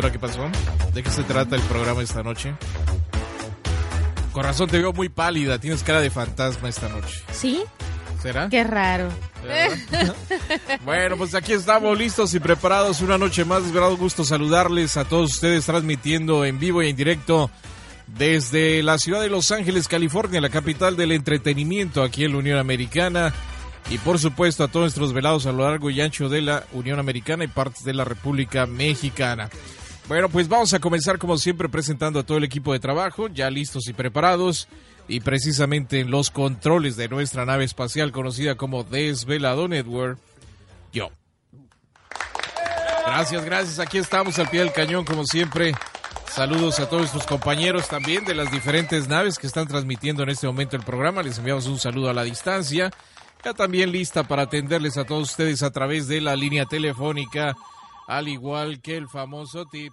Ahora qué pasó? ¿De qué se trata el programa esta noche? Corazón, te veo muy pálida. Tienes cara de fantasma esta noche. ¿Sí? ¿Será? Qué raro. bueno, pues aquí estamos listos y preparados una noche más. Es verdad gusto saludarles a todos ustedes transmitiendo en vivo y en directo desde la ciudad de Los Ángeles, California, la capital del entretenimiento aquí en la Unión Americana y por supuesto a todos nuestros velados a lo largo y ancho de la Unión Americana y partes de la República Mexicana. Bueno, pues vamos a comenzar como siempre presentando a todo el equipo de trabajo, ya listos y preparados, y precisamente en los controles de nuestra nave espacial conocida como Desvelado Network, yo. Gracias, gracias, aquí estamos al pie del cañón como siempre. Saludos a todos nuestros compañeros también de las diferentes naves que están transmitiendo en este momento el programa. Les enviamos un saludo a la distancia ya también lista para atenderles a todos ustedes a través de la línea telefónica, al igual que el famoso tip.